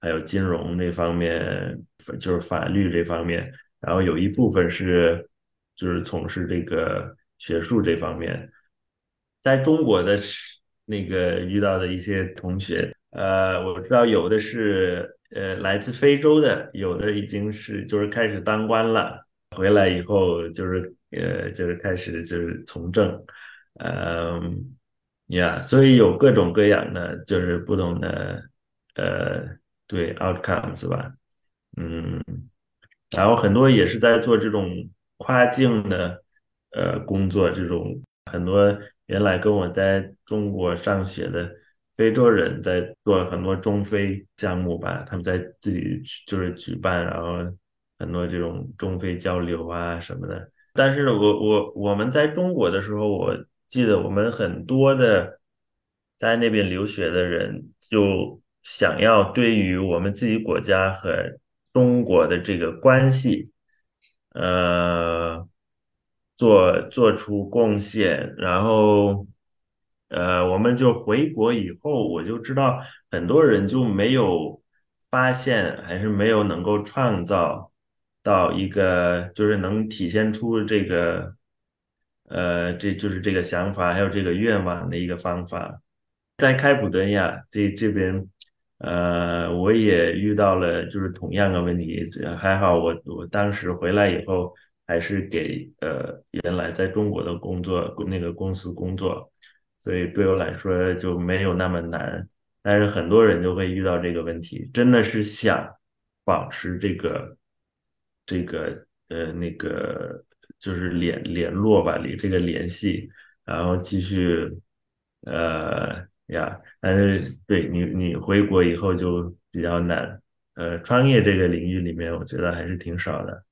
还有金融那方面，就是法律这方面，然后有一部分是就是从事这个学术这方面，在中国的。那个遇到的一些同学，呃，我知道有的是呃来自非洲的，有的已经是就是开始当官了，回来以后就是呃就是开始就是从政，嗯，呀，所以有各种各样的就是不同的呃对 outcomes 吧，嗯，然后很多也是在做这种跨境的呃工作，这种很多。原来跟我在中国上学的非洲人在做很多中非项目吧，他们在自己就是举办，然后很多这种中非交流啊什么的。但是我我我们在中国的时候，我记得我们很多的在那边留学的人就想要对于我们自己国家和中国的这个关系，呃。做做出贡献，然后，呃，我们就回国以后，我就知道很多人就没有发现，还是没有能够创造到一个，就是能体现出这个，呃，这就是这个想法，还有这个愿望的一个方法。在开普敦呀这这边，呃，我也遇到了就是同样的问题，还好我我当时回来以后。还是给呃原来在中国的工作那个公司工作，所以对我来说就没有那么难。但是很多人就会遇到这个问题，真的是想保持这个这个呃那个就是联联络吧，联这个联系，然后继续呃呀，但是对你你回国以后就比较难。呃，创业这个领域里面，我觉得还是挺少的。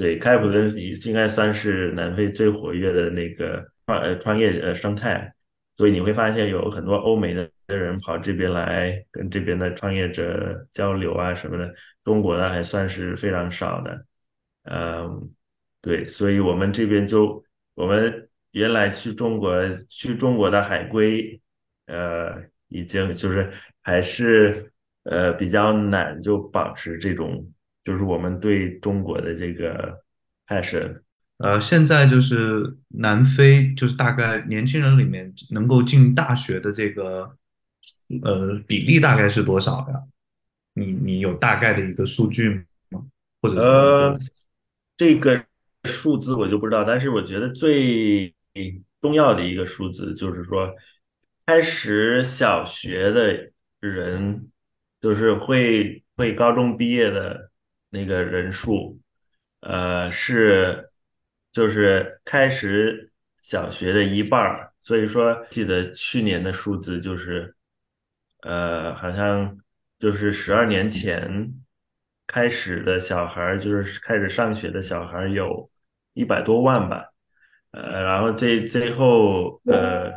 对，开普敦应该算是南非最活跃的那个创呃创业呃生态，所以你会发现有很多欧美的人跑这边来跟这边的创业者交流啊什么的，中国的还算是非常少的。嗯，对，所以我们这边就我们原来去中国去中国的海归，呃，已经就是还是呃比较难就保持这种。就是我们对中国的这个 passion，呃，现在就是南非，就是大概年轻人里面能够进大学的这个，呃，比例大概是多少呀？你你有大概的一个数据吗？或者呃，这个数字我就不知道，但是我觉得最重要的一个数字就是说，开始小学的人，就是会会高中毕业的。那个人数，呃，是就是开始小学的一半儿，所以说记得去年的数字就是，呃，好像就是十二年前开始的小孩儿，就是开始上学的小孩儿有一百多万吧，呃，然后最最后呃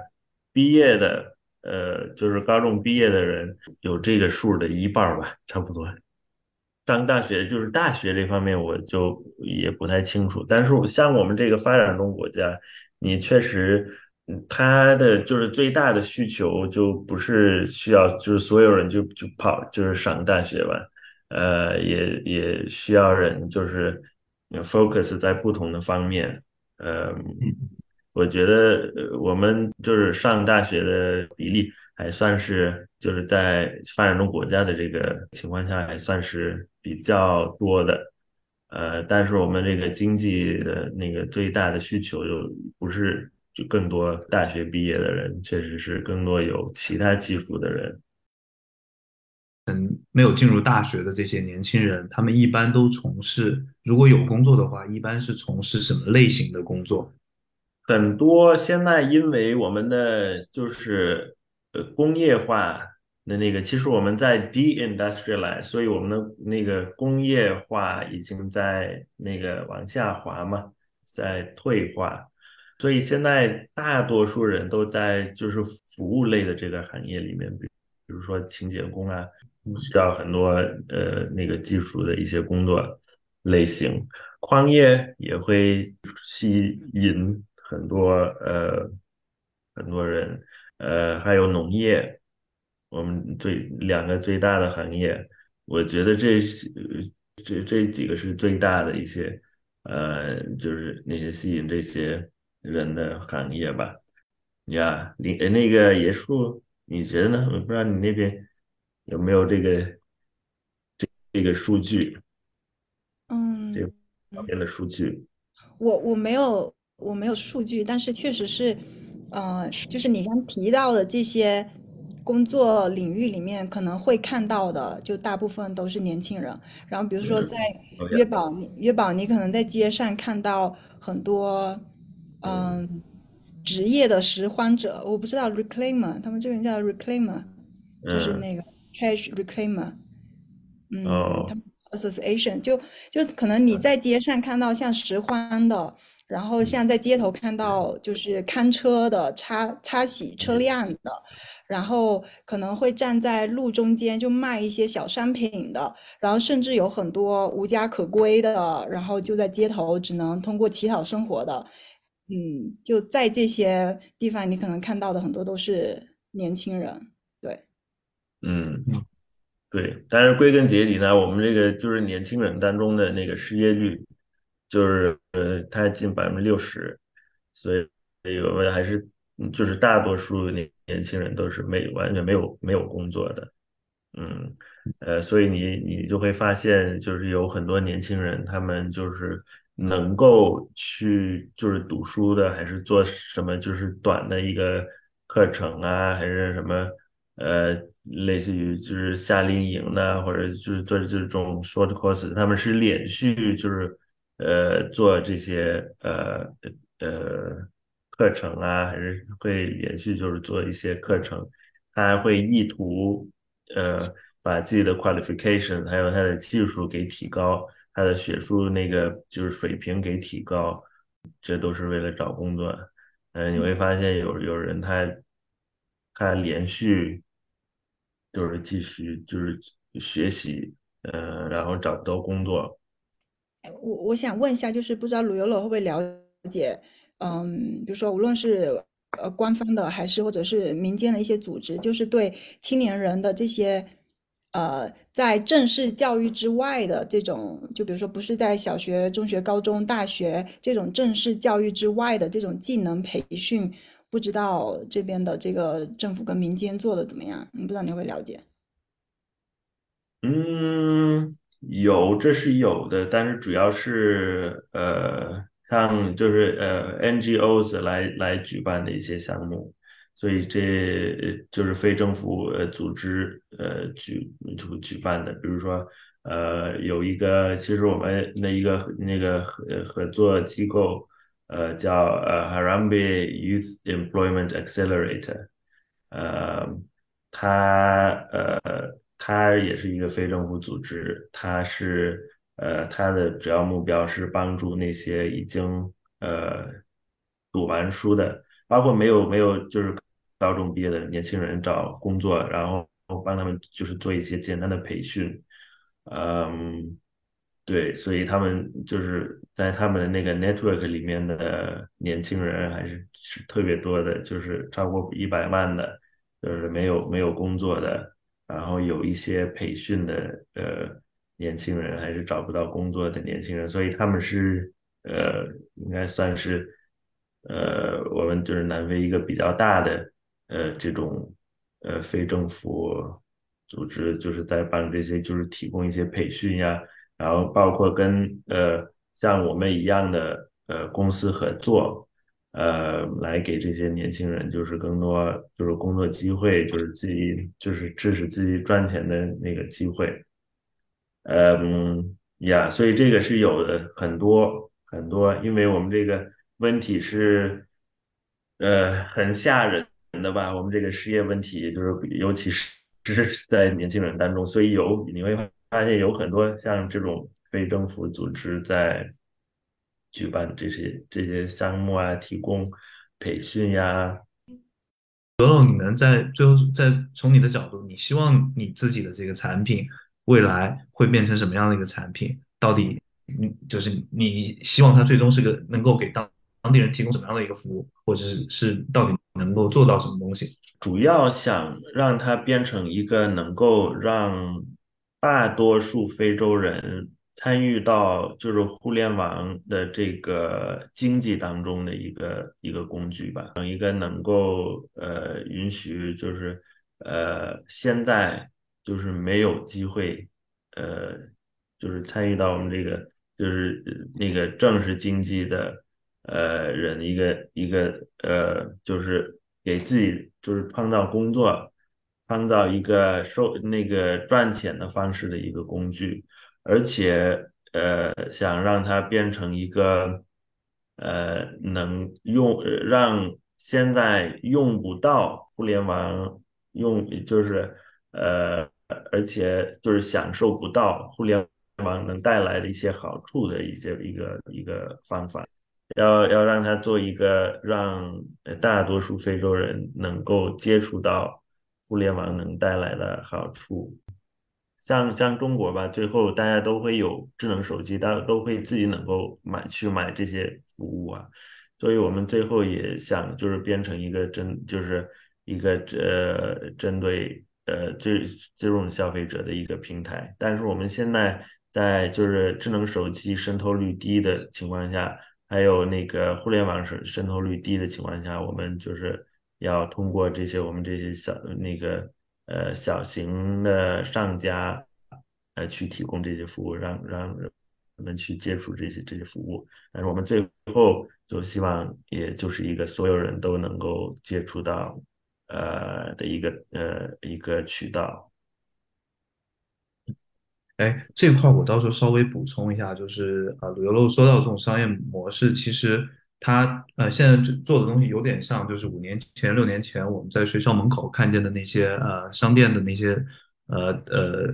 毕业的，呃，就是高中毕业的人有这个数的一半儿吧，差不多。上大学就是大学这方面，我就也不太清楚。但是像我们这个发展中国家，你确实，他的就是最大的需求就不是需要，就是所有人就就跑就是上大学吧，呃，也也需要人就是 focus 在不同的方面，呃，我觉得我们就是上大学的比例还算是就是在发展中国家的这个情况下还算是。比较多的，呃，但是我们这个经济的那个最大的需求就不是就更多大学毕业的人，确实是更多有其他技术的人。嗯，没有进入大学的这些年轻人，他们一般都从事，如果有工作的话，一般是从事什么类型的工作？很多现在因为我们的就是呃工业化。那那个，其实我们在 deindustrialize，所以我们的那个工业化已经在那个往下滑嘛，在退化，所以现在大多数人都在就是服务类的这个行业里面，比比如说清洁工啊，需要很多呃那个技术的一些工作类型，矿业也会吸引很多呃很多人，呃还有农业。我们最两个最大的行业，我觉得这这这几个是最大的一些，呃，就是那些吸引这些人的行业吧。呀，你那个野树，你觉得呢？我不知道你那边有没有这个这这个数据，嗯，这方面的数据。我我没有我没有数据，但是确实是，呃，就是你刚提到的这些。工作领域里面可能会看到的，就大部分都是年轻人。然后比如说在约堡，约堡你可能在街上看到很多，嗯，职业的拾荒者，我不知道 reclaimer，他们这边叫 reclaimer，就是那个 cash reclaimer，嗯，他们 association 就就可能你在街上看到像拾荒的，然后像在街头看到就是看车的、擦擦洗车辆的。然后可能会站在路中间就卖一些小商品的，然后甚至有很多无家可归的，然后就在街头只能通过乞讨生活的，嗯，就在这些地方，你可能看到的很多都是年轻人，对，嗯，对，但是归根结底呢，我们这个就是年轻人当中的那个失业率，就是呃，它近百分之六十，所以我们还是。就是大多数年年轻人都是没完全没有没有工作的，嗯，呃，所以你你就会发现，就是有很多年轻人，他们就是能够去就是读书的，还是做什么就是短的一个课程啊，还是什么呃，类似于就是夏令营的，或者就是做这种 short course，他们是连续就是呃做这些呃呃课程啊，还是会连续就是做一些课程，他还会意图呃把自己的 qualification 还有他的技术给提高。他的学术那个就是水平给提高，这都是为了找工作。嗯，你会发现有有人他他连续就是继续就是学习，嗯，然后找不到工作。我我想问一下，就是不知道鲁游罗会不会了解，嗯，比如说无论是呃官方的还是或者是民间的一些组织，就是对青年人的这些。呃，在正式教育之外的这种，就比如说不是在小学、中学、高中、大学这种正式教育之外的这种技能培训，不知道这边的这个政府跟民间做的怎么样？你不知道你会不会了解？嗯，有，这是有的，但是主要是呃，像就是呃 NGOs 来来举办的一些项目。所以这就是非政府呃组织呃举就举办的，比如说呃有一个，其实我们那一个那个合合作机构呃叫呃 Harambe Youth Employment Accelerator，呃，它呃它也是一个非政府组织，它是呃它的主要目标是帮助那些已经呃读完书的。包括没有没有就是高中毕业的年轻人找工作，然后帮他们就是做一些简单的培训，嗯，对，所以他们就是在他们的那个 network 里面的年轻人还是是特别多的，就是超过一百万的，就是没有没有工作的，然后有一些培训的呃年轻人还是找不到工作的年轻人，所以他们是呃应该算是。呃，我们就是南非一个比较大的呃这种呃非政府组织，就是在帮这些就是提供一些培训呀，然后包括跟呃像我们一样的呃公司合作，呃来给这些年轻人就是更多就是工作机会，就是自己就是支持自己赚钱的那个机会，嗯呀，所以这个是有的很多很多，因为我们这个。问题是，呃，很吓人的吧？我们这个失业问题，就是尤其是是在年轻人当中，所以有你会发现有很多像这种非政府组织在举办这些这些项目啊，提供培训呀。罗总，你能在最后再从你的角度，你希望你自己的这个产品未来会变成什么样的一个产品？到底，嗯，就是你希望它最终是个能够给当。当地人提供什么样的一个服务，或者是是到底能够做到什么东西？主要想让它变成一个能够让大多数非洲人参与到就是互联网的这个经济当中的一个一个工具吧，一个能够呃允许就是呃现在就是没有机会呃就是参与到我们这个就是那个正式经济的。呃，人一个一个呃，就是给自己就是创造工作，创造一个收那个赚钱的方式的一个工具，而且呃，想让它变成一个呃，能用让现在用不到互联网用就是呃，而且就是享受不到互联网能带来的一些好处的一些一个一个方法。要要让他做一个让大多数非洲人能够接触到互联网能带来的好处，像像中国吧，最后大家都会有智能手机，大家都会自己能够买去买这些服务啊，所以我们最后也想就是变成一个针就是一个呃针对呃这这种消费者的一个平台，但是我们现在在就是智能手机渗透率低的情况下。还有那个互联网渗渗透率低的情况下，我们就是要通过这些我们这些小那个呃小型的商家呃去提供这些服务，让让人们去接触这些这些服务。但是我们最后就希望，也就是一个所有人都能够接触到呃的一个呃一个渠道。哎，这块我到时候稍微补充一下，就是啊，鲁油肉说到这种商业模式，其实他呃现在做的东西有点像，就是五年前、六年前我们在学校门口看见的那些呃商店的那些呃呃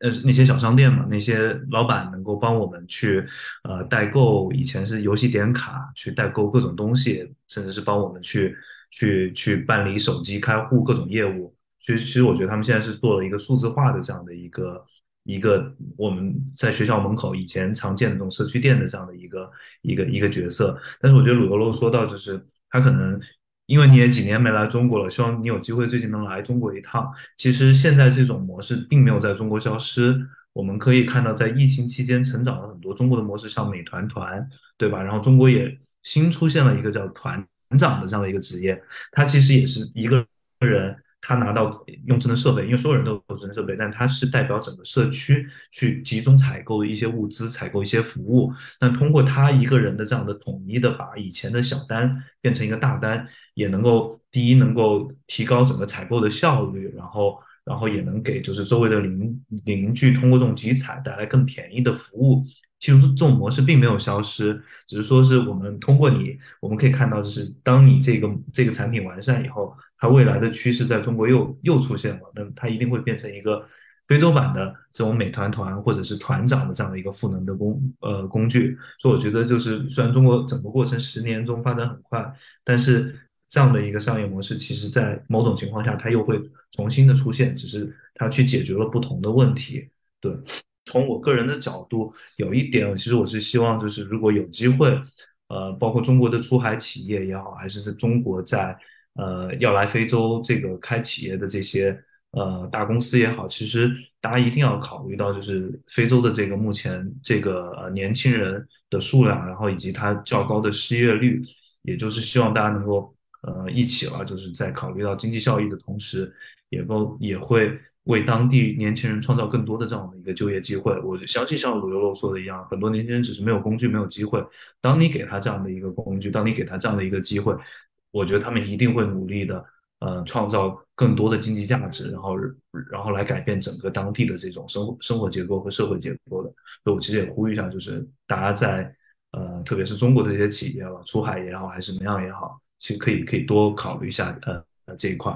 呃那些小商店嘛，那些老板能够帮我们去呃代购，以前是游戏点卡去代购各种东西，甚至是帮我们去去去办理手机开户各种业务。其实其实我觉得他们现在是做了一个数字化的这样的一个。一个我们在学校门口以前常见的这种社区店的这样的一个一个一个角色，但是我觉得鲁油肉说到就是他可能因为你也几年没来中国了，希望你有机会最近能来中国一趟。其实现在这种模式并没有在中国消失，我们可以看到在疫情期间成长了很多中国的模式，像美团团，对吧？然后中国也新出现了一个叫团长的这样的一个职业，他其实也是一个人。他拿到用智能设备，因为所有人都有智能设备，但他是代表整个社区去集中采购一些物资、采购一些服务。那通过他一个人的这样的统一的，把以前的小单变成一个大单，也能够第一能够提高整个采购的效率，然后然后也能给就是周围的邻邻居通过这种集采带来更便宜的服务。其实这种模式并没有消失，只是说是我们通过你，我们可以看到，就是当你这个这个产品完善以后。它未来的趋势在中国又又出现了，那它一定会变成一个非洲版的这种美团团或者是团长的这样的一个赋能的工呃工具。所以我觉得就是虽然中国整个过程十年中发展很快，但是这样的一个商业模式，其实在某种情况下它又会重新的出现，只是它去解决了不同的问题。对，从我个人的角度，有一点其实我是希望就是如果有机会，呃，包括中国的出海企业也好，还是在中国在。呃，要来非洲这个开企业的这些呃大公司也好，其实大家一定要考虑到，就是非洲的这个目前这个呃年轻人的数量，然后以及它较高的失业率，也就是希望大家能够呃一起了，就是在考虑到经济效益的同时，也够也会为当地年轻人创造更多的这样的一个就业机会。我相信像鲁油肉说的一样，很多年轻人只是没有工具，没有机会。当你给他这样的一个工具，当你给他这样的一个机会。我觉得他们一定会努力的，呃，创造更多的经济价值，然后，然后来改变整个当地的这种生活生活结构和社会结构的。所以，我其实也呼吁一下，就是大家在，呃，特别是中国的一些企业吧，出海也好，还是怎么样也好，其实可以可以多考虑一下，呃，这一块。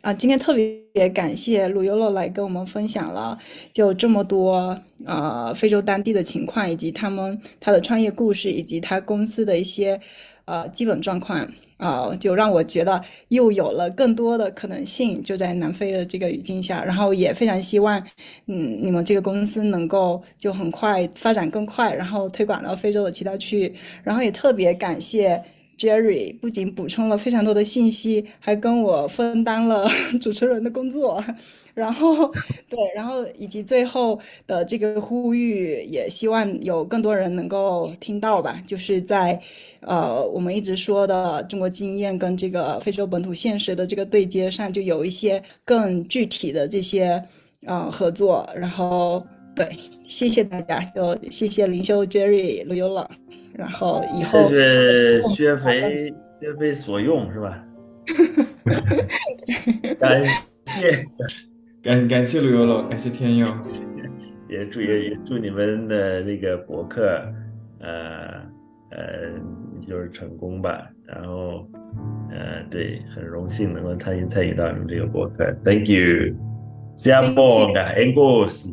啊，今天特别感谢鲁优乐来跟我们分享了就这么多，呃，非洲当地的情况，以及他们他的创业故事，以及他公司的一些，呃，基本状况。啊，就让我觉得又有了更多的可能性，就在南非的这个语境下，然后也非常希望，嗯，你们这个公司能够就很快发展更快，然后推广到非洲的其他区域，然后也特别感谢 Jerry，不仅补充了非常多的信息，还跟我分担了 主持人的工作。然后，对，然后以及最后的这个呼吁，也希望有更多人能够听到吧。就是在，呃，我们一直说的中国经验跟这个非洲本土现实的这个对接上，就有一些更具体的这些，呃，合作。然后，对，谢谢大家，就谢谢林修 Jerry 陆游了。然后以后谢谢薛飞，薛飞所用是吧？感谢。感感谢旅游了，感谢天佑，也祝也也祝你们的这个博客，呃呃，就是成功吧。然后，呃，对，很荣幸能够参与参与到你们这个博客，Thank you，下播的 Angles。